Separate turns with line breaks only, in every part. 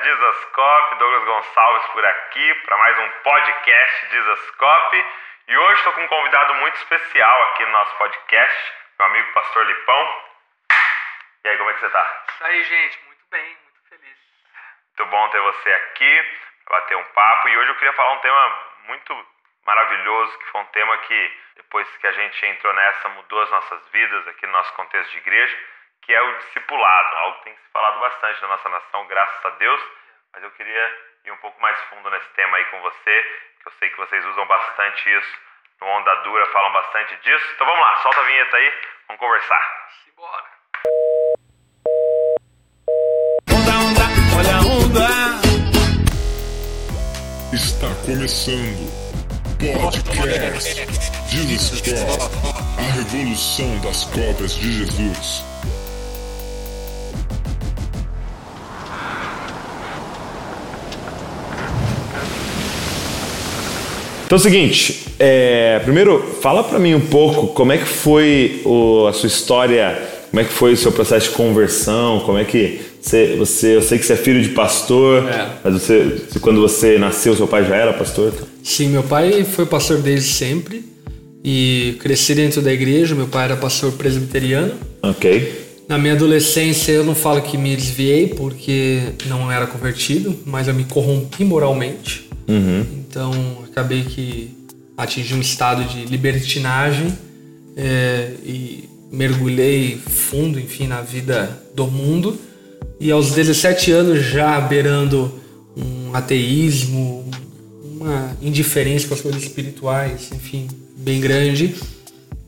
Dizascope, Douglas Gonçalves por aqui para mais um podcast Dizascope. E hoje estou com um convidado muito especial aqui no nosso podcast, meu amigo Pastor Lipão. E aí, como é que você tá?
Isso aí, gente, muito bem, muito feliz.
Muito bom ter você aqui, bater um papo. E hoje eu queria falar um tema muito maravilhoso, que foi um tema que, depois que a gente entrou nessa, mudou as nossas vidas aqui no nosso contexto de igreja que é o discipulado, algo que tem se falado bastante na nossa nação, graças a Deus. Mas eu queria ir um pouco mais fundo nesse tema aí com você, que eu sei que vocês usam bastante isso no Onda Dura, falam bastante disso. Então vamos lá, solta a vinheta aí, vamos conversar.
Simbora.
Onda, onda, olha a onda.
Está começando Podcast Jesus Cop, a revolução das cópias de Jesus.
Então é o seguinte, é, primeiro fala para mim um pouco como é que foi o, a sua história, como é que foi o seu processo de conversão, como é que você, você eu sei que você é filho de pastor,
É.
mas você, quando você nasceu, seu pai já era pastor?
Sim, meu pai foi pastor desde sempre e cresci dentro da igreja. Meu pai era pastor presbiteriano.
Ok.
Na minha adolescência, eu não falo que me desviei porque não era convertido, mas eu me corrompi moralmente. Então, acabei que atingi um estado de libertinagem é, e mergulhei fundo, enfim, na vida do mundo. E aos 17 anos, já beirando um ateísmo, uma indiferença com as coisas espirituais, enfim, bem grande,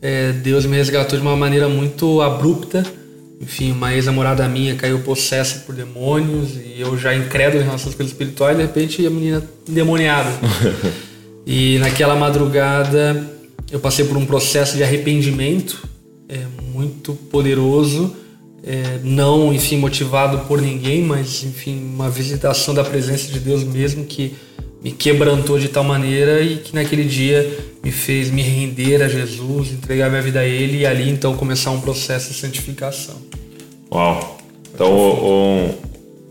é, Deus me resgatou de uma maneira muito abrupta. Enfim, uma ex-namorada minha caiu possessa por demônios e eu já incrédulo em relação às coisas espirituais, de repente a menina endemoniada. e naquela madrugada eu passei por um processo de arrependimento é, muito poderoso, é, não, enfim, motivado por ninguém, mas, enfim, uma visitação da presença de Deus mesmo que me quebrantou de tal maneira e que naquele dia me fez me render a Jesus, entregar minha vida a Ele e ali então começar um processo de santificação.
Uau. Então o,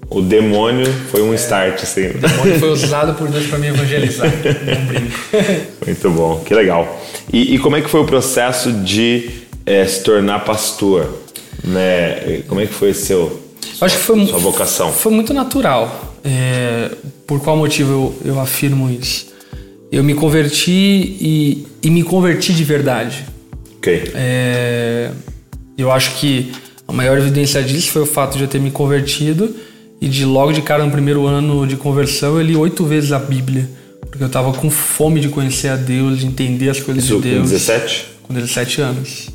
o, o demônio foi um start, assim.
O demônio foi usado por Deus para me evangelizar. Não brinco.
Muito bom, que legal. E, e como é que foi o processo de eh, se tornar pastor? Né? Como é que foi seu,
Acho que foi,
sua vocação?
Foi muito natural. É, por qual motivo eu, eu afirmo isso? Eu me converti e, e me converti de verdade.
Ok.
É, eu acho que a maior evidência disso foi o fato de eu ter me convertido e de logo de cara no primeiro ano de conversão eu li oito vezes a Bíblia. Porque eu tava com fome de conhecer a Deus, de entender as coisas
Isso
de
com
Deus.
17?
Com 17 anos.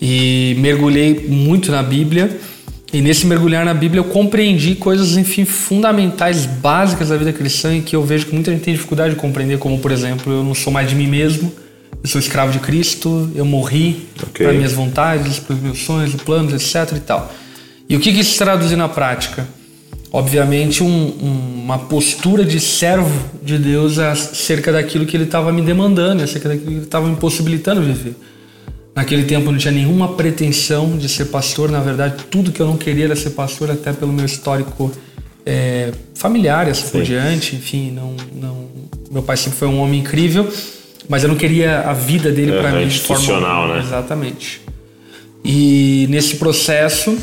E mergulhei muito na Bíblia. E nesse mergulhar na Bíblia eu compreendi coisas, enfim, fundamentais, básicas da vida cristã e que eu vejo que muita gente tem dificuldade de compreender, como por exemplo, eu não sou mais de mim mesmo, eu sou escravo de Cristo, eu morri
Ok.
para minhas vontades, para os meus sonhos, planos, etc e tal. E o que que isso traduz na prática? Obviamente um- uma postura de servo de Deus acerca daquilo que ele estava me demandando, acerca daquilo que ele estava me possibilitando viver. Naquele tempo eu não tinha nenhuma pretensão de ser pastor, na verdade, tudo que eu não queria era ser pastor, até pelo meu histórico é, familiar, e assim por diante. Enfim, não, não, meu pai sempre foi um homem incrível, mas eu não queria a vida dele para
Aham,
mim de forma
institucional, né?
Exatamente. E nesse processo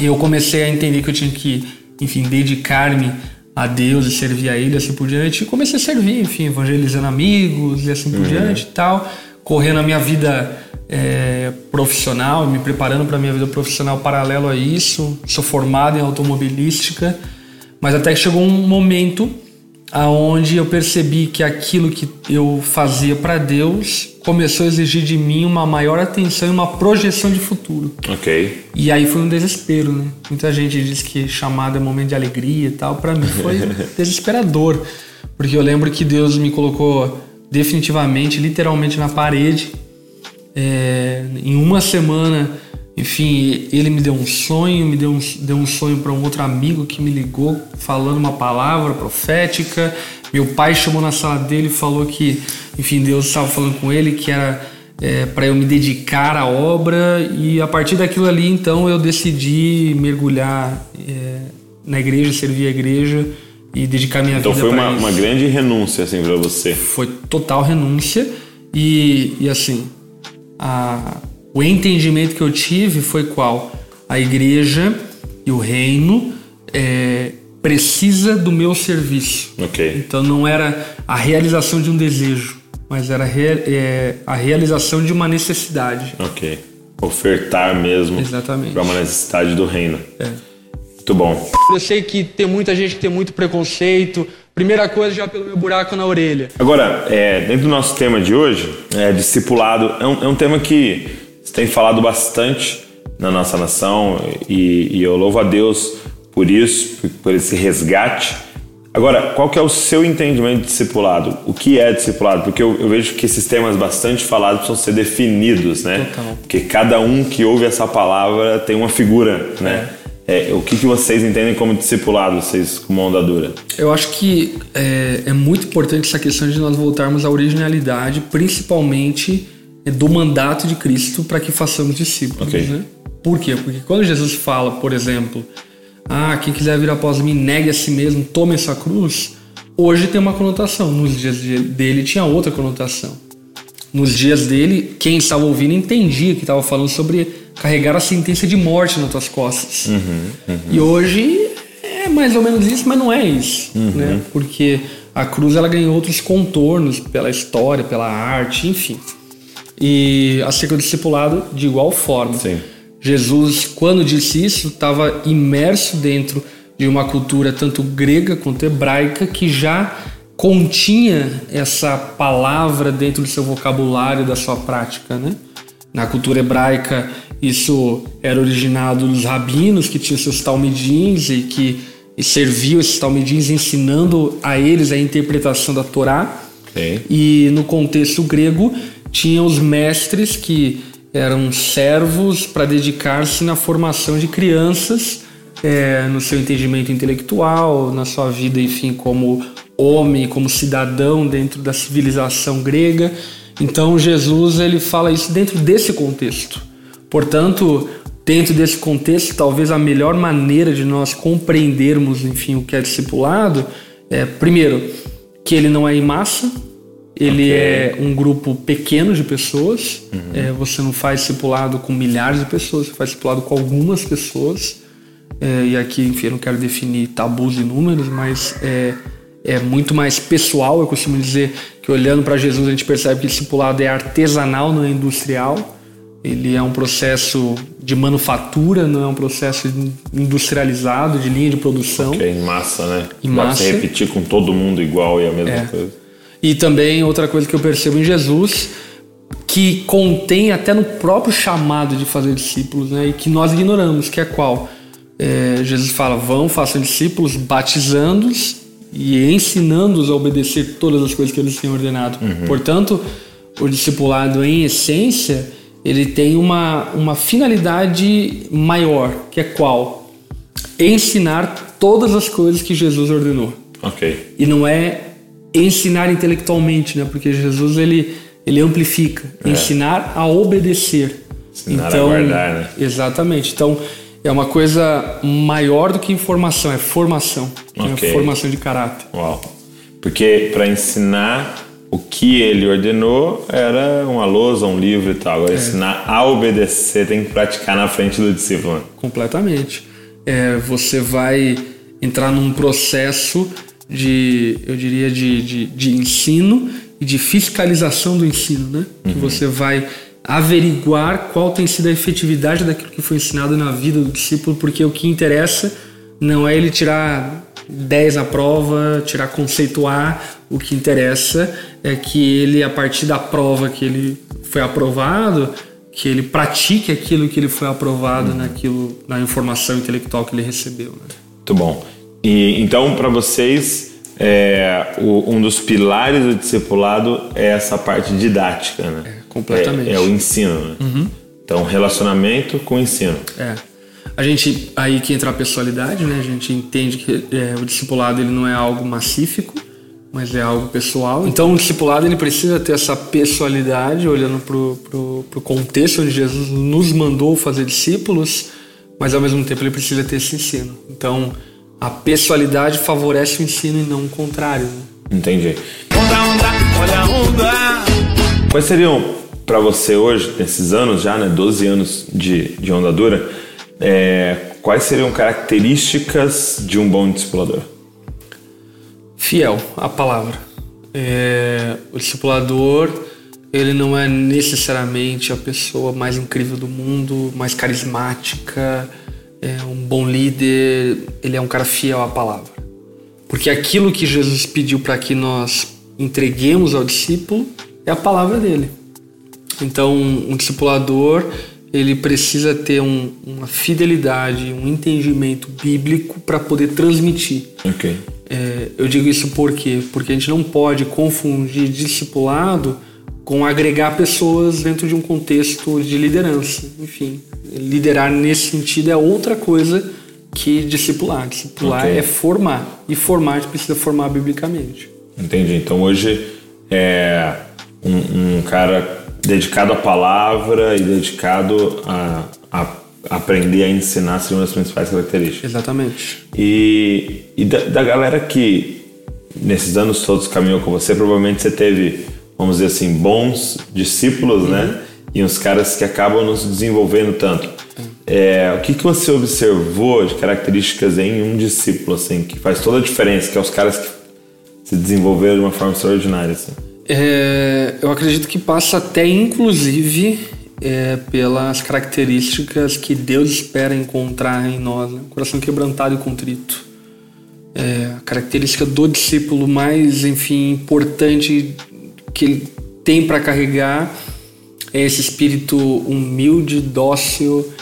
eu comecei a entender que eu tinha que, enfim, dedicar-me a Deus e servir a Ele, assim por diante. E comecei a servir, enfim, evangelizando amigos e assim por diante e tal. Correndo a minha vida é, profissional, me preparando para minha vida profissional paralelo a isso. Sou formado em automobilística. Mas até que chegou um momento aonde eu percebi que aquilo que eu fazia para Deus começou a exigir de mim uma maior atenção e uma projeção de futuro.
Ok.
E aí foi um desespero, né? Muita gente diz que chamado é momento de alegria e tal. Para mim foi desesperador, porque eu lembro que Deus me colocou definitivamente, literalmente na parede. É, em uma semana, enfim, ele me deu um sonho, me deu um, deu um sonho para um outro amigo que me ligou falando uma palavra profética. Meu pai chamou na sala dele e falou que, enfim, Deus estava falando com ele que era é, para eu me dedicar à obra e a partir daquilo ali, então, eu decidi mergulhar é, na igreja, servir a igreja e dedicar minha
então
vida
foi
pra
uma, uma grande renúncia assim para você.
Foi total renúncia e, e assim, a, o entendimento que eu tive foi qual? A igreja e o reino é, precisa do meu serviço.
Ok.
Então não era a realização de um desejo, mas era rea- é, a realização de uma necessidade.
Ok. Ofertar mesmo
Exatamente.
para uma necessidade do reino.
É.
Muito bom.
Eu sei que tem muita gente que tem muito preconceito. Primeira coisa, já pelo meu buraco na orelha.
Agora, é, dentro do nosso tema de hoje, é, discipulado é um, é um tema que se tem falado bastante na nossa nação e, e eu louvo a Deus por isso, por, por esse resgate. Agora, qual que é o seu entendimento de discipulado? O que é discipulado? Porque eu, eu vejo que esses temas bastante falados precisam ser definidos, né?
Total.
Porque cada um que ouve essa palavra tem uma figura, né? É, o que, que vocês entendem como discipulado, vocês como onda dura?
Eu acho que é, é muito importante essa questão de nós voltarmos à originalidade, principalmente é, do mandato de Cristo para que façamos discípulos.
Ok.
Né? Por quê? Porque quando Jesus fala, por exemplo, ah, quem quiser vir após mim, negue a si mesmo, tome essa cruz, hoje tem uma conotação. Nos dias de- dele tinha outra conotação. Nos dias dele, quem estava ouvindo entendia que estava falando sobre carregar a sentença de morte nas tuas costas. E hoje é mais ou menos isso, mas não é isso, né? Porque a cruz ela ganhou outros contornos pela história, pela arte, enfim. E acerca do discipulado, de igual forma.
Sim.
Jesus, quando disse isso, estava imerso dentro de uma cultura tanto grega quanto hebraica que já continha essa palavra dentro do seu vocabulário, da sua prática, né? Na cultura hebraica, isso era originado dos rabinos que tinham seus talmidins e que serviam esses talmidins ensinando a eles a interpretação da Torá.
Ok.
E no contexto grego, tinha os mestres que eram servos para dedicar-se na formação de crianças, é, no seu entendimento intelectual, na sua vida, enfim, como homem, como cidadão dentro da civilização grega. Então Jesus ele fala isso dentro desse contexto. Portanto, dentro desse contexto, talvez a melhor maneira de nós compreendermos, enfim, o que é discipulado é, primeiro, que ele não é em massa, ele
Ok.
é um grupo pequeno de pessoas. É, você não faz discipulado com milhares de pessoas, você faz discipulado com algumas pessoas. É, e aqui, enfim, eu não quero definir tabus e números, mas é, é muito mais pessoal. Eu costumo dizer que olhando para Jesus a gente percebe que discipulado é artesanal, não é industrial. Ele é um processo de manufatura, não é um processo industrializado, de linha de produção.
Que é em massa, né?
Em
Dá pra
massa.
você repetir com todo mundo igual e a mesma
É.
coisa.
E também outra coisa que eu percebo em Jesus, que contém até no próprio chamado de fazer discípulos, né? E que nós ignoramos, que é qual? É, Jesus fala: vão, façam discípulos, batizando-os e ensinando-os a obedecer todas as coisas que eles têm ordenado. Portanto, o discipulado, em essência, ele tem uma, uma finalidade maior, que é qual? Ensinar todas as coisas que Jesus ordenou.
Ok.
E não é ensinar intelectualmente, né? Porque Jesus ele, ele amplifica. Ensinar a obedecer.
Ensinar a guardar, né?
Exatamente. Então é uma coisa maior do que informação, é formação.
Ok.
É formação de caráter.
Uau. Porque para ensinar o que ele ordenou era uma lousa, um livro e tal.
É.
Agora, ensinar a obedecer tem que praticar na frente do discípulo. né?
Completamente. É, você vai entrar num processo de, eu diria, de, de, de ensino e de fiscalização do ensino, né? Que você vai averiguar qual tem sido a efetividade daquilo que foi ensinado na vida do discípulo, porque o que interessa não é ele tirar 10 na prova, tirar conceito A, o que interessa é que ele, a partir da prova que ele foi aprovado, que ele pratique aquilo que ele foi aprovado naquilo, na informação intelectual que ele recebeu. Né?
Muito bom. E então, para vocês, é, o- um dos pilares do discipulado é essa parte didática, né?
É, completamente.
É, é o ensino, né? Então, relacionamento com ensino.
É. A gente aí que entra a pessoalidade, né? A gente entende que é, o discipulado ele não é algo massífico, mas é algo pessoal. Então o discipulado ele precisa ter essa pessoalidade, olhando pro, pro, pro contexto onde Jesus nos mandou fazer discípulos, mas ao mesmo tempo ele precisa ter esse ensino. Então a pessoalidade favorece o ensino e não o contrário. Né?
Entendi.
Onda, onda, olha a onda.
Quais seriam para você hoje, nesses anos já, né, 12 anos de, de onda dura, é, quais seriam características de um bom discipulador?
Fiel à palavra. É, o discipulador, ele não é necessariamente a pessoa mais incrível do mundo, mais carismática, é um bom líder, ele é um cara fiel à palavra. Porque aquilo que Jesus pediu para que nós entreguemos ao discípulo é a palavra dele. Então, um discipulador ele precisa ter um, uma fidelidade, um entendimento bíblico para poder transmitir.
Ok.
É, eu digo isso por quê? Porque a gente não pode confundir discipulado com agregar pessoas dentro de um contexto de liderança. Enfim, liderar nesse sentido é outra coisa que discipular. Discipular
Ok.
é formar. E formar a gente precisa formar biblicamente.
Entendi. Então hoje é um, um cara dedicado à palavra e dedicado a, a aprender a ensinar uma das principais características.
Exatamente.
E, e da, da galera que nesses anos todos caminhou com você, provavelmente você teve, vamos dizer assim, bons discípulos, né? E uns caras que acabam não se desenvolvendo tanto. É, o que, que você observou de características em um discípulo, assim, que faz toda a diferença, que é os caras que se desenvolveram de uma forma extraordinária, assim?
É, eu acredito que passa até, inclusive, é, pelas características que Deus espera encontrar em nós, né? coração quebrantado e contrito. É, a característica do discípulo mais, enfim, importante que ele tem para carregar é esse espírito humilde, dócil,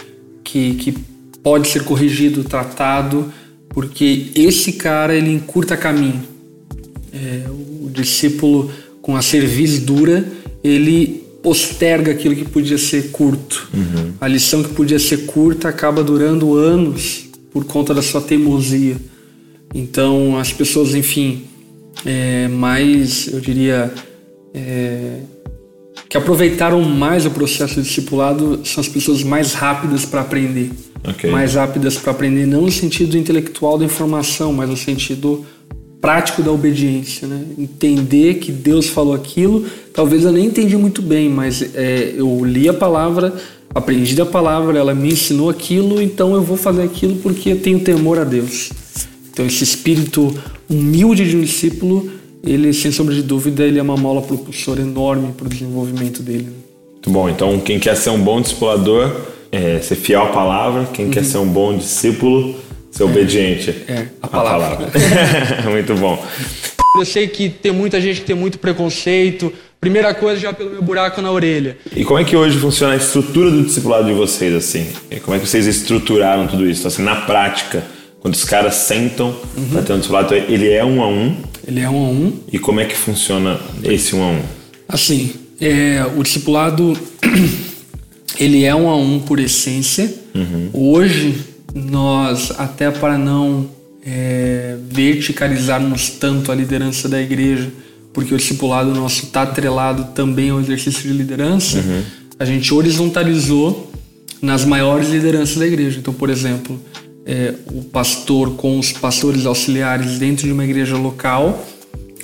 que, que pode ser corrigido, tratado, porque esse cara ele encurta caminho. É, o discípulo com a cerviz dura, ele posterga aquilo que podia ser curto. A lição que podia ser curta acaba durando anos por conta da sua teimosia. Então, as pessoas, enfim, é, mais, eu diria, é, que aproveitaram mais o processo de discipulado são as pessoas mais rápidas para aprender.
Ok.
Mais rápidas para aprender, não no sentido intelectual da informação, mas no sentido prático da obediência, né? Entender que Deus falou aquilo, talvez eu nem entendi muito bem, mas é, eu li a palavra, aprendi da palavra, ela me ensinou aquilo, então eu vou fazer aquilo porque eu tenho temor a Deus. Então esse espírito humilde de um discípulo, ele sem sombra de dúvida, ele é uma mola propulsora enorme para o desenvolvimento dele.
Muito bom. Então, quem quer ser um bom discipulador, é ser fiel à palavra. Quem quer ser um bom discípulo, ser obediente
é, a
à
palavra.
Muito bom.
Eu sei que tem muita gente que tem muito preconceito. Primeira coisa, já pelo meu buraco na orelha.
E como é que hoje funciona a estrutura do discipulado de vocês, assim? E como é que vocês estruturaram tudo isso? Assim, na prática, quando os caras sentam para ter um discipulado, ele é um a um.
Ele é um a um.
E como é que funciona esse um a um?
Assim, é, o discipulado ele é um a um por essência. Hoje nós até para não é, verticalizarmos tanto a liderança da igreja, porque o discipulado nosso está atrelado também ao exercício de liderança, a gente horizontalizou nas maiores lideranças da igreja. Então, por exemplo, é, o pastor com os pastores auxiliares dentro de uma igreja local,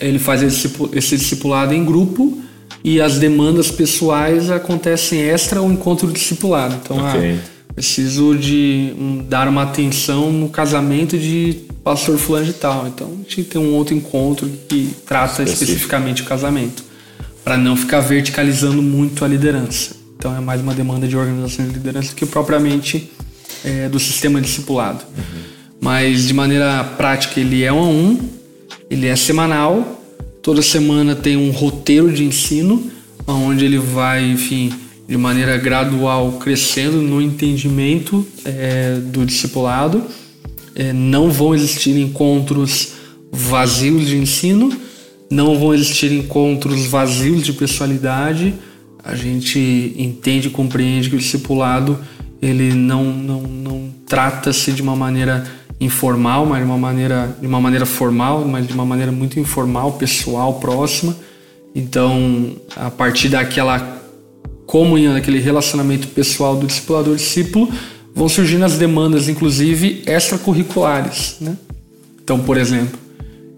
ele faz esse discipu- esse discipulado em grupo e as demandas pessoais acontecem extra ao encontro do discipulado. Então, ah, preciso de um, dar uma atenção no casamento de pastor fulano de tal. Então, a gente tem um outro encontro que trata
Específico.
especificamente o casamento, para não ficar verticalizando muito a liderança. Então, é mais uma demanda de organização de liderança do que propriamente é, do sistema discipulado. Mas, de maneira prática, ele é um a um, ele é semanal, toda semana tem um roteiro de ensino, onde ele vai, enfim, de maneira gradual crescendo no entendimento é, do discipulado. É, não vão existir encontros vazios de ensino, não vão existir encontros vazios de pessoalidade. A gente entende e compreende que o discipulado ele não, não, não trata-se de uma maneira informal, mas de uma maneira, de uma maneira formal, mas de uma maneira muito informal, pessoal, próxima. Então, a partir daquela comunhão, daquele relacionamento pessoal do discipulador-discípulo, vão surgindo as demandas, inclusive extracurriculares, né? Então, por exemplo,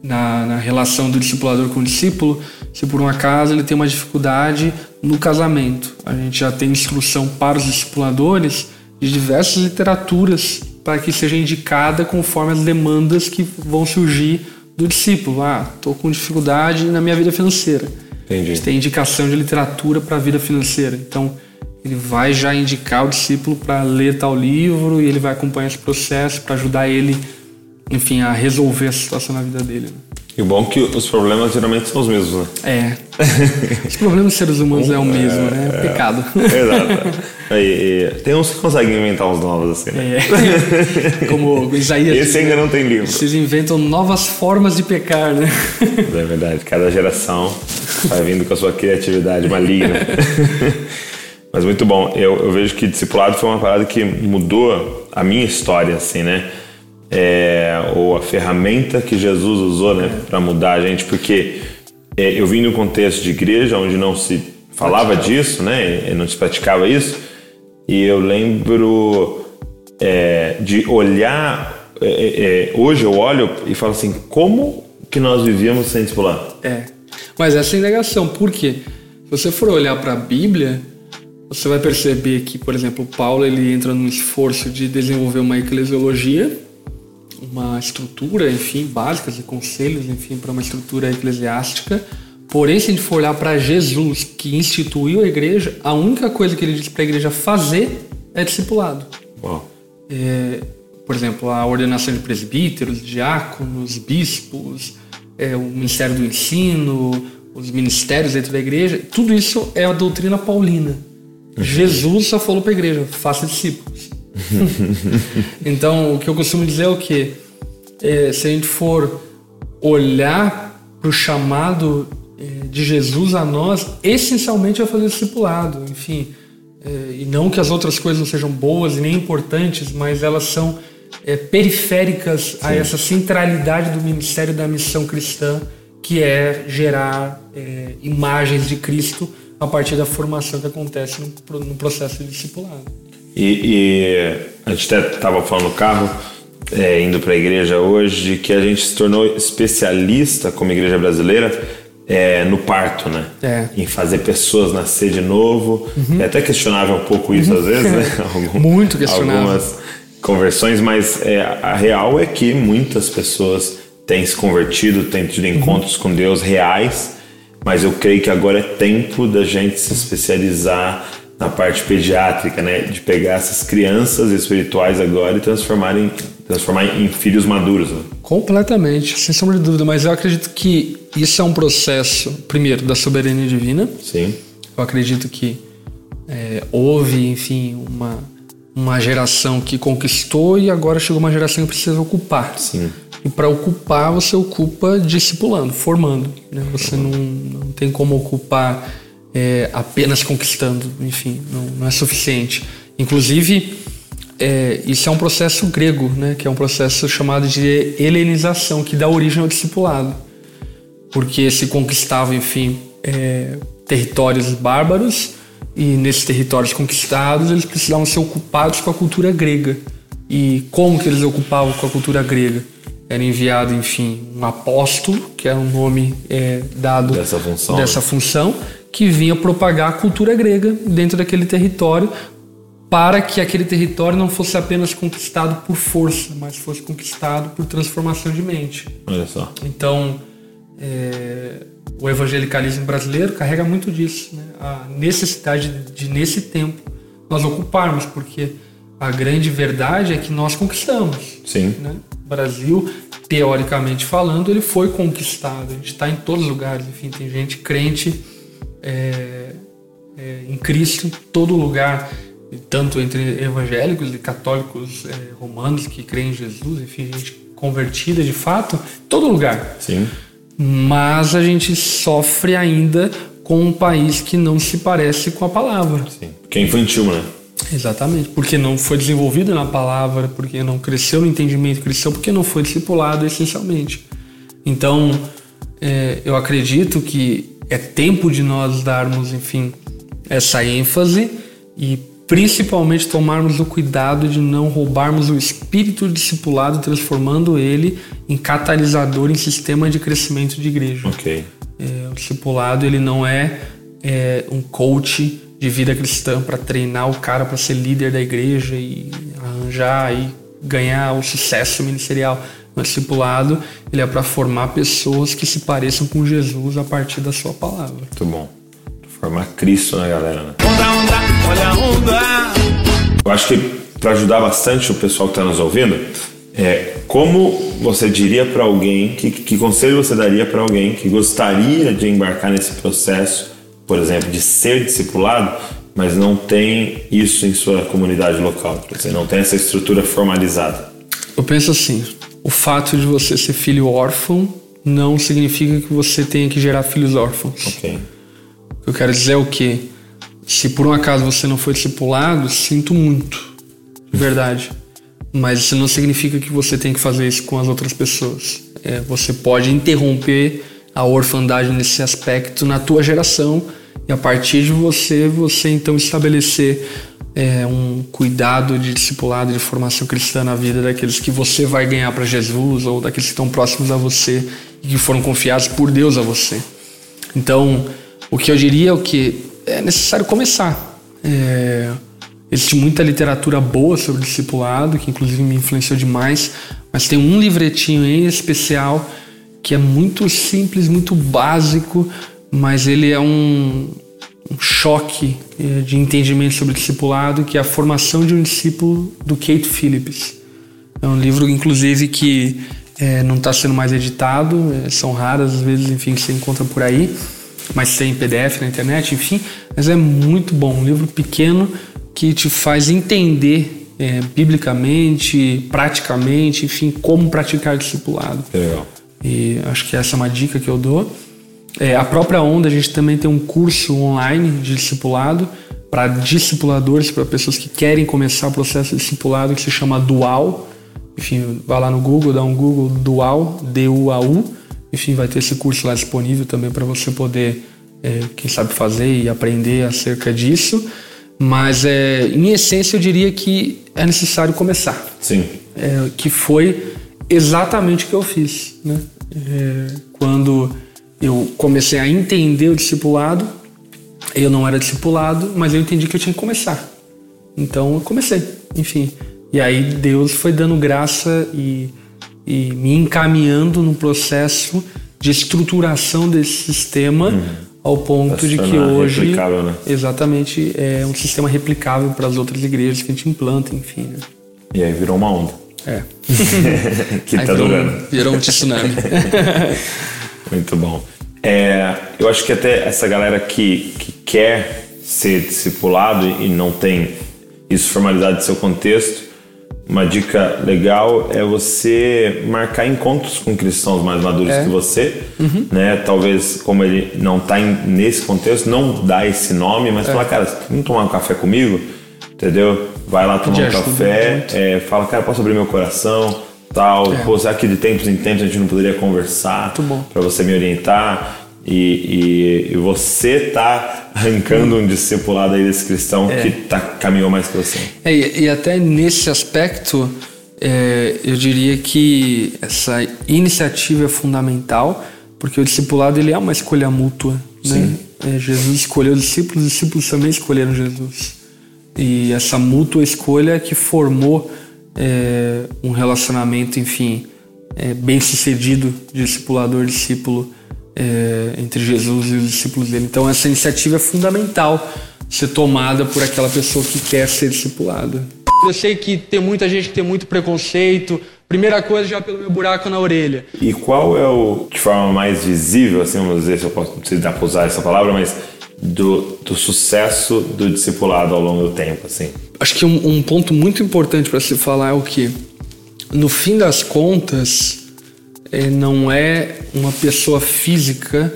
na, na relação do discipulador com o discípulo, se por um acaso ele tem uma dificuldade no casamento, a gente já tem instrução para os discipuladores de diversas literaturas para que seja indicada conforme as demandas que vão surgir do discípulo. Ah, estou com dificuldade na minha vida financeira. Entendi. A gente tem indicação de literatura para a vida financeira. Então, ele vai já indicar o discípulo para ler tal livro e ele vai acompanhar esse processo para ajudar ele, enfim, a resolver a situação na vida dele. Né?
E o bom é que os problemas geralmente são os mesmos, né?
É. Os problemas dos seres humanos é o mesmo, é, né? É, Pecado.
Exato. E, e, tem uns que conseguem inventar uns novos assim, né?
É. Como Isaías.
Esse ainda não tem livro.
Vocês inventam novas formas de pecar, né?
É verdade. Cada geração vai vindo com a sua criatividade maligna. Mas muito bom. Eu, eu vejo que discipulado foi uma parada que mudou a minha história, assim, né? É, ou a ferramenta que Jesus usou, né, para mudar a gente, porque é, eu vim de um contexto de igreja onde não se falava disso, né, não se praticava isso, e eu lembro é, de olhar. É, é, é, hoje eu olho e falo assim: como que nós vivíamos sem discipulado?
É. Mas essa é a indagação, por quê? Se você for olhar para a Bíblia, você vai perceber que, por exemplo, Paulo ele entra num esforço de desenvolver uma eclesiologia, uma estrutura, enfim, básica de conselhos, enfim, para uma estrutura eclesiástica. Porém, se a gente for olhar para Jesus, que instituiu a igreja, a única coisa que ele diz para a igreja fazer é discipulado. É, por exemplo, a ordenação de presbíteros, diáconos, bispos, é, o ministério do ensino, os ministérios dentro da igreja, tudo isso é a doutrina paulina. Jesus só falou para a igreja: faça discípulos. então, o que eu costumo dizer é o que? É, se a gente for olhar para o chamado é, de Jesus a nós, essencialmente é fazer discipulado. Enfim, é, e não que as outras coisas não sejam boas e nem importantes, mas elas são é, periféricas Sim. a essa centralidade do ministério da missão cristã, que é gerar é, imagens de Cristo a partir da formação que acontece no, no processo de discipulado.
E, e, a gente até estava falando no carro, é, indo para a igreja hoje, que a gente se tornou especialista como igreja brasileira é, no parto, né?
É.
Em fazer pessoas nascer de novo.
Uhum.
É até questionável um pouco isso às vezes, né?
Algum, Muito questionável.
Algumas conversões, mas é, a real é que muitas pessoas têm se convertido, têm tido uhum. encontros com Deus reais mas eu creio que agora é tempo da gente se especializar na parte pediátrica, né? De pegar essas crianças espirituais agora e transformar em, transformar em filhos maduros. Né?
Completamente, sem sombra de dúvida. Mas eu acredito que isso é um processo, primeiro, da soberania divina.
Sim.
Eu acredito que é, houve, enfim, uma, uma geração que conquistou e agora chegou uma geração que precisa ocupar.
Sim.
E para ocupar, você ocupa discipulando, formando. Né? Você não, não tem como ocupar é, apenas conquistando, enfim, não, não é suficiente. Inclusive, é, isso é um processo grego, né? que é um processo chamado de helenização, que dá origem ao discipulado. Porque se conquistavam, enfim, é, territórios bárbaros, e nesses territórios conquistados eles precisavam ser ocupados com a cultura grega. E como que eles ocupavam com a cultura grega? Era enviado, enfim, um apóstolo, que era um nome é, dado
dessa função,
dessa função, que vinha propagar a cultura grega dentro daquele território, para que aquele território não fosse apenas conquistado por força, mas fosse conquistado por transformação de mente.
Olha só.
Então, é, o evangelicalismo brasileiro carrega muito disso, né? a necessidade de, nesse tempo, nós ocuparmos, porque a grande verdade é que nós conquistamos.
Sim.
Né? Brasil, teoricamente falando, ele foi conquistado. A gente está em todos os lugares. Enfim, tem gente crente é, é, em Cristo em todo lugar, tanto entre evangélicos e católicos é, romanos que creem em Jesus. Enfim, gente convertida de fato, em todo lugar.
Sim.
Mas a gente sofre ainda com um país que não se parece com a palavra.
Sim. Que é infantil, né?
Exatamente, porque não foi desenvolvido na palavra, porque não cresceu no entendimento cristão, porque não foi discipulado essencialmente. Então, é, eu acredito que é tempo de nós darmos, enfim, essa ênfase e principalmente tomarmos o cuidado de não roubarmos o espírito discipulado, transformando ele em catalisador em sistema de crescimento de igreja.
Ok.
É, o discipulado ele não é, é um coach de vida cristã para treinar o cara para ser líder da igreja e arranjar e ganhar o sucesso ministerial. O discipulado ele é para formar pessoas que se pareçam com Jesus a partir da sua palavra.
Muito bom. Formar Cristo na galera, né?
Onda, onda, olha a onda.
Eu acho que para ajudar bastante o pessoal que está nos ouvindo, é, como você diria para alguém, que, que conselho você daria para alguém que gostaria de embarcar nesse processo, por exemplo, de ser discipulado, mas não tem isso em sua comunidade local, você não tem essa estrutura formalizada?
Eu penso assim, o fato de você ser filho órfão não significa que você tenha que gerar filhos órfãos.
Ok.
O que eu quero dizer é o quê? Se por um acaso você não foi discipulado, sinto muito, de verdade. Mas isso não significa que você tem que fazer isso com as outras pessoas. É, você pode interromper a orfandade nesse aspecto na tua geração e a partir de você, você então estabelecer é, um cuidado de discipulado, de formação cristã na vida daqueles que você vai ganhar para Jesus ou daqueles que estão próximos a você e que foram confiados por Deus a você. Então, o que eu diria é o que é necessário começar. É, existe muita literatura boa sobre discipulado, que inclusive me influenciou demais, mas tem um livretinho em especial que é muito simples, muito básico, mas ele é um, um choque é, de entendimento sobre discipulado, que é a formação de um discípulo do Kate Phillips. É um livro, inclusive, que é, não está sendo mais editado, é, são raras as vezes, enfim, que você encontra por aí, mas tem PDF na internet, enfim. Mas é muito bom, um livro pequeno que te faz entender é, biblicamente, praticamente, enfim, como praticar discipulado.
Legal.
E acho que essa é uma dica que eu dou. É, a própria Onda, a gente também tem um curso online de discipulado para discipuladores, para pessoas que querem começar o processo de discipulado, que se chama Dual. Enfim, vai lá no Google, dá um Google Dual, D-U-A-U. Enfim, vai ter esse curso lá disponível também para você poder, é, quem sabe, fazer e aprender acerca disso. Mas, é, em essência, eu diria que é necessário começar.
Sim.
É, que foi exatamente o que eu fiz. Né? É, quando eu comecei a entender o discipulado, eu não era discipulado, mas eu entendi que eu tinha que começar. Então eu comecei, enfim. E aí Deus foi dando graça e, e me encaminhando no processo de estruturação desse sistema ao ponto
se
de que
tornar
hoje
replicável, né?
exatamente é um sistema replicável para as outras igrejas que a gente implanta, enfim. Né?
E aí virou uma onda.
É.
que
Aí
tá
virou,
durando.
virou um tsunami.
Muito bom. É, eu acho que até essa galera que, que quer ser discipulado e não tem isso formalizado em seu contexto, uma dica legal é você marcar encontros com cristãos mais maduros
É.
que você,
Uhum.
né? Talvez como ele não está nesse contexto, não dá esse nome,
É.
mas falar, cara, vamos tomar um café comigo, entendeu? Vai lá tomar um café, é, fala, cara, posso abrir meu coração, tal. Pô, será que de tempos em tempos a gente não poderia conversar
É.
Para você me orientar? E, e- e você tá arrancando um discipulado aí desse cristão que tá, caminhou mais que você.
É, e, e até nesse aspecto, é, eu diria que essa iniciativa é fundamental, porque o discipulado ele é uma escolha mútua. Né? É, Jesus escolheu os discípulos, os discípulos também escolheram Jesus. E essa mútua escolha que formou é, um relacionamento, enfim, é, bem sucedido de discipulador-discípulo é, entre Jesus e os discípulos dele. Então essa iniciativa é fundamental ser tomada por aquela pessoa que quer ser discipulada. Eu sei que tem muita gente que tem muito preconceito. Primeira coisa, já pelo meu buraco na orelha.
E qual é o, de forma mais visível, assim, vamos dizer, se eu posso, não sei se dá pra usar essa palavra, mas do, do sucesso do discipulado ao longo do tempo, assim?
Acho que um, um ponto muito importante para se falar é o que, no fim das contas, eh, não é uma pessoa física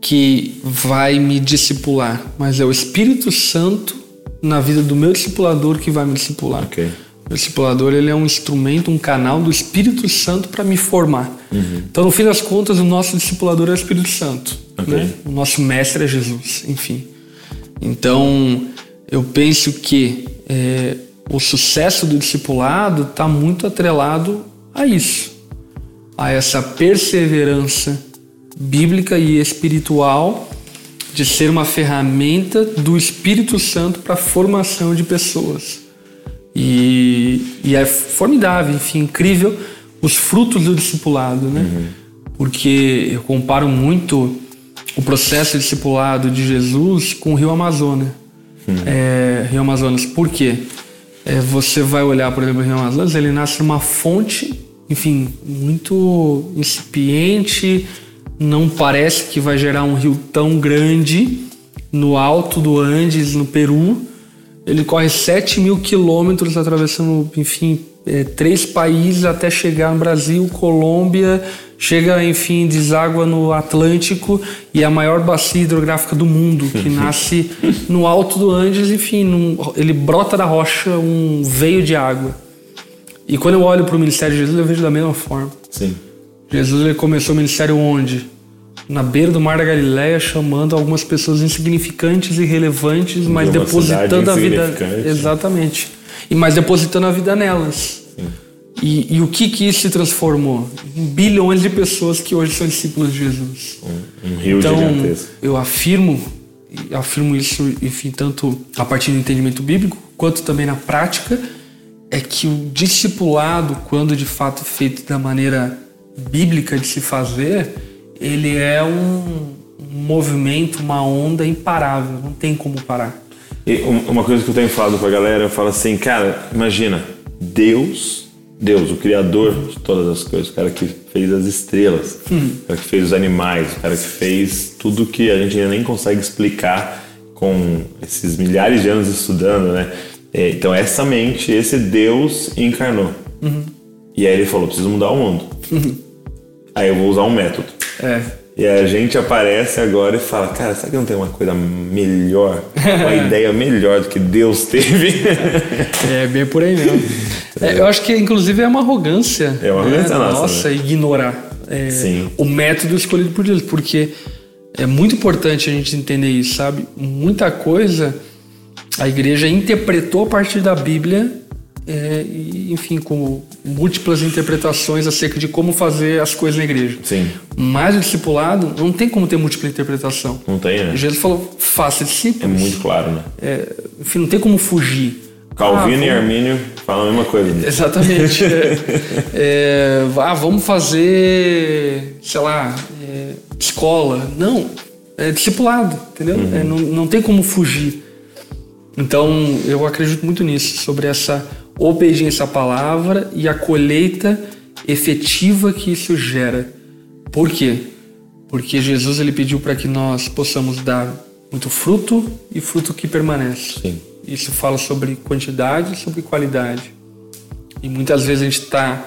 que vai me discipular, mas é o Espírito Santo na vida do meu discipulador que vai me discipular.
Ok.
O discipulador ele é um instrumento, um canal do Espírito Santo para me formar. Então, no fim das contas, o nosso discipulador é o Espírito Santo.
Ok.
né? O nosso mestre é Jesus, enfim. Então, eu penso que é, o sucesso do discipulado está muito atrelado a isso. a essa perseverança bíblica e espiritual de ser uma ferramenta do Espírito Santo para a formação de pessoas. E, e, é formidável, enfim, incrível os frutos do discipulado, né? Uhum. Porque eu comparo muito o processo discipulado de Jesus com o Rio Amazonas. Uhum. É, Rio Amazonas, por quê? É, você vai olhar, por exemplo, o Rio Amazonas, ele nasce numa fonte, enfim, muito incipiente, não parece que vai gerar um rio tão grande no alto do Andes, no Peru. Ele corre 7 mil quilômetros atravessando, enfim, é, três países até chegar no Brasil, Colômbia, chega, enfim, deságua no Atlântico e é a maior bacia hidrográfica do mundo, que nasce no alto do Andes, enfim, num, ele brota da rocha um veio de água. E quando eu olho para o ministério de Jesus, eu vejo da mesma forma.
Sim.
Jesus ele começou o ministério onde? Na beira do Mar da Galileia, chamando algumas pessoas insignificantes e irrelevantes, mas depositando a vida. Exatamente. E mais depositando a vida nelas. E, e, o que que isso se transformou? Em bilhões de pessoas que hoje são discípulos de Jesus.
Um, um rio então, gigantesco.
Eu afirmo, afirmo isso, enfim, tanto a partir do entendimento bíblico, quanto também na prática, é que o discipulado, quando de fato feito da maneira bíblica de se fazer, ele é um, movimento, uma onda imparável, não tem como parar.
E uma coisa que eu tenho falado pra galera, eu falo assim, cara, imagina, Deus, Deus, o criador de todas as coisas, o cara que fez as estrelas, hum. o cara que fez os animais, o cara que fez tudo que a gente ainda nem consegue explicar com esses milhares de anos estudando, né? É, então essa mente, esse Deus encarnou. Uhum. E aí ele falou, preciso mudar o mundo. Uhum. Aí eu vou usar um método.
É.
E a gente aparece agora e fala, cara, será que não tem uma coisa melhor, uma ideia melhor do que Deus teve?
é, bem por aí mesmo. É, eu acho que, inclusive, é uma arrogância.
É uma arrogância
né?
nossa.
Nossa,
né?
ignorar é, o método escolhido por Deus. Porque é muito importante a gente entender isso, sabe? Muita coisa a igreja interpretou a partir da Bíblia é, enfim, com múltiplas interpretações acerca de como fazer as coisas na igreja.
Sim.
Mas o discipulado não tem como ter múltipla interpretação.
Não tem, né?
Jesus falou, faça discípulos.
É muito claro, né?
É, enfim, não tem como fugir.
Calvino ah, e Armínio falam a mesma coisa. Né?
Exatamente. é, é, ah, vamos fazer, sei lá, é, escola. Não, é discipulado, entendeu? Uhum. É, não, não tem como fugir. Então, eu acredito muito nisso, sobre essa obediência à palavra e a colheita efetiva que isso gera. Por quê? Porque Jesus ele pediu para que nós possamos dar muito fruto e fruto que permanece.
Sim.
Isso fala sobre quantidade e sobre qualidade. E muitas vezes a gente está,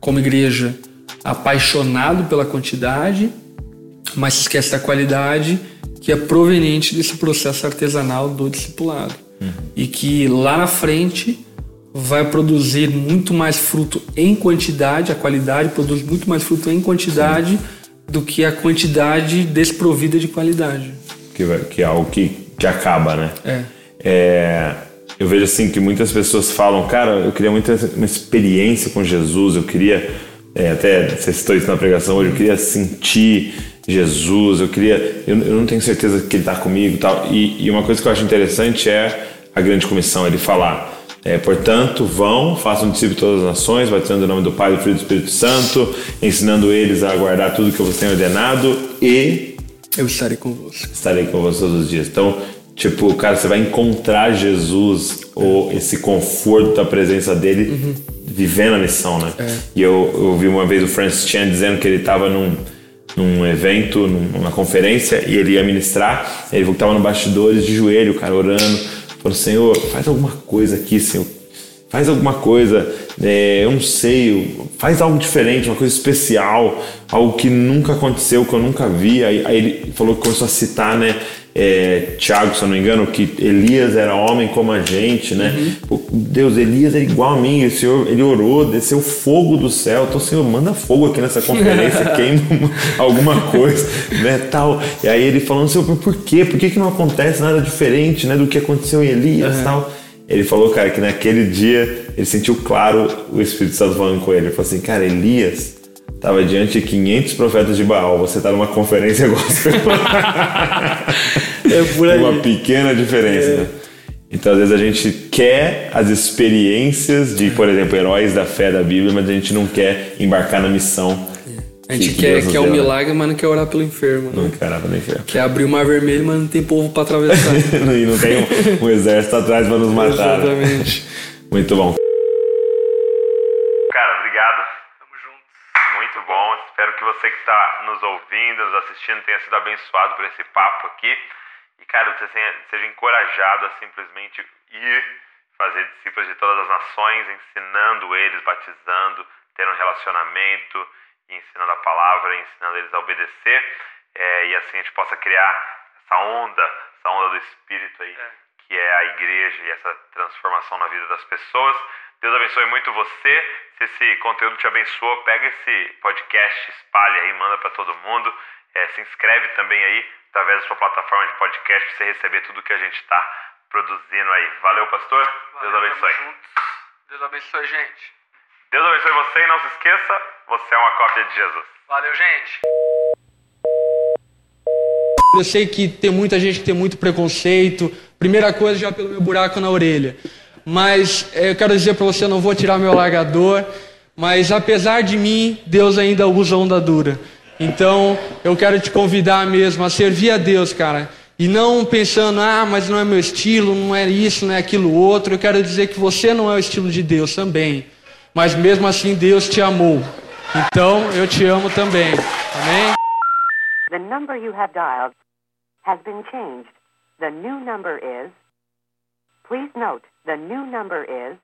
como igreja, apaixonado pela quantidade, mas esquece da qualidade que é proveniente desse processo artesanal do discipulado. Uhum. E que lá na frente vai produzir muito mais fruto em quantidade, a qualidade produz muito mais fruto em quantidade Sim. do que a quantidade desprovida de qualidade.
Que, que é algo que, que acaba, né?
É.
é. Eu vejo assim que muitas pessoas falam, cara, eu queria muito uma experiência com Jesus, eu queria, é, até você citou isso na pregação hoje, eu queria sentir Jesus, eu queria, eu, eu não tenho certeza que ele está comigo tal. E, e uma coisa que eu acho interessante é a grande comissão, ele falar, é, portanto, vão, façam discípulos de todas as nações, batendo o nome do Pai, do Filho e do Espírito Santo, ensinando eles a guardar tudo que eu vos tenho ordenado e.
Eu estarei convosco.
Estarei convosco todos os dias. Então, tipo, cara, você vai encontrar Jesus ou esse conforto da presença dele uhum. vivendo a missão, né?
É.
E eu, eu ouvi uma vez o Francis Chan dizendo que ele estava num, num evento, numa conferência, e ele ia ministrar, ele estava no bastidores de joelho, cara, orando Falou, Senhor, faz alguma coisa aqui, Senhor. Faz alguma coisa, é, eu não sei, faz algo diferente, uma coisa especial, algo que nunca aconteceu, que eu nunca vi. Aí, aí ele falou que começou a citar, né? É, Tiago, se eu não me engano, que Elias era homem como a gente, né? Uhum. Deus, Elias é igual a mim, o Senhor, ele orou, desceu fogo do céu, então Senhor, manda fogo aqui nessa conferência, queima alguma coisa, né, tal. E aí ele falando, Senhor, por quê? Por que, que não acontece nada diferente, né, do que aconteceu em Elias, uhum. tal? Ele falou, cara, que naquele dia ele sentiu claro o Espírito Santo falando com ele. Ele falou assim, cara, Elias
estava diante de 500 profetas de Baal. Você está numa conferência gospel.
é por aí.
Uma pequena diferença. É. Né? Então, às vezes, a gente quer as experiências de, por exemplo, heróis da fé da Bíblia, mas a gente não quer embarcar na missão.
A gente que quer, quer um milagre, mas não quer orar pelo enfermo.
Né? Não quer orar pelo enfermo.
Quer abrir o mar vermelho, mas não tem povo para atravessar.
e não tem um, um exército atrás para nos matar.
Exatamente.
Muito bom.
Cara, obrigado. Tamo junto. Muito bom. Espero que você que está nos ouvindo, nos assistindo, tenha sido abençoado por esse papo aqui. E, cara, você seja encorajado a simplesmente ir fazer discípulos de todas as nações, ensinando eles, batizando, ter um relacionamento, ensinando a palavra, ensinando eles a obedecer. É, e assim a gente possa criar essa onda, essa onda do Espírito aí, é. que é a igreja e essa transformação na vida das pessoas. Deus abençoe muito você. Se esse conteúdo te abençoou, pega esse podcast, espalha aí, manda para todo mundo. É, se inscreve também aí através da sua plataforma de podcast para você receber tudo que a gente está produzindo aí. Valeu, pastor. Valeu, Deus abençoe.
Deus abençoe, gente.
Deus abençoe você e não se esqueça, você é uma cópia de Jesus.
Valeu, gente. Eu sei que tem muita gente que tem muito preconceito. Primeira coisa, já pelo meu buraco na orelha. Mas é, eu quero dizer para você, não vou tirar meu largador. Mas apesar de mim, Deus ainda usa onda dura. Então, eu quero te convidar mesmo a servir a Deus, cara. E não pensando, ah, mas não é meu estilo, não é isso, não é aquilo outro. Eu quero dizer que você não é o estilo de Deus também. Mas mesmo assim, Deus te amou. Então, eu te amo também. Amém? The number you have dialed has been changed. The new number is. Please note, the new number is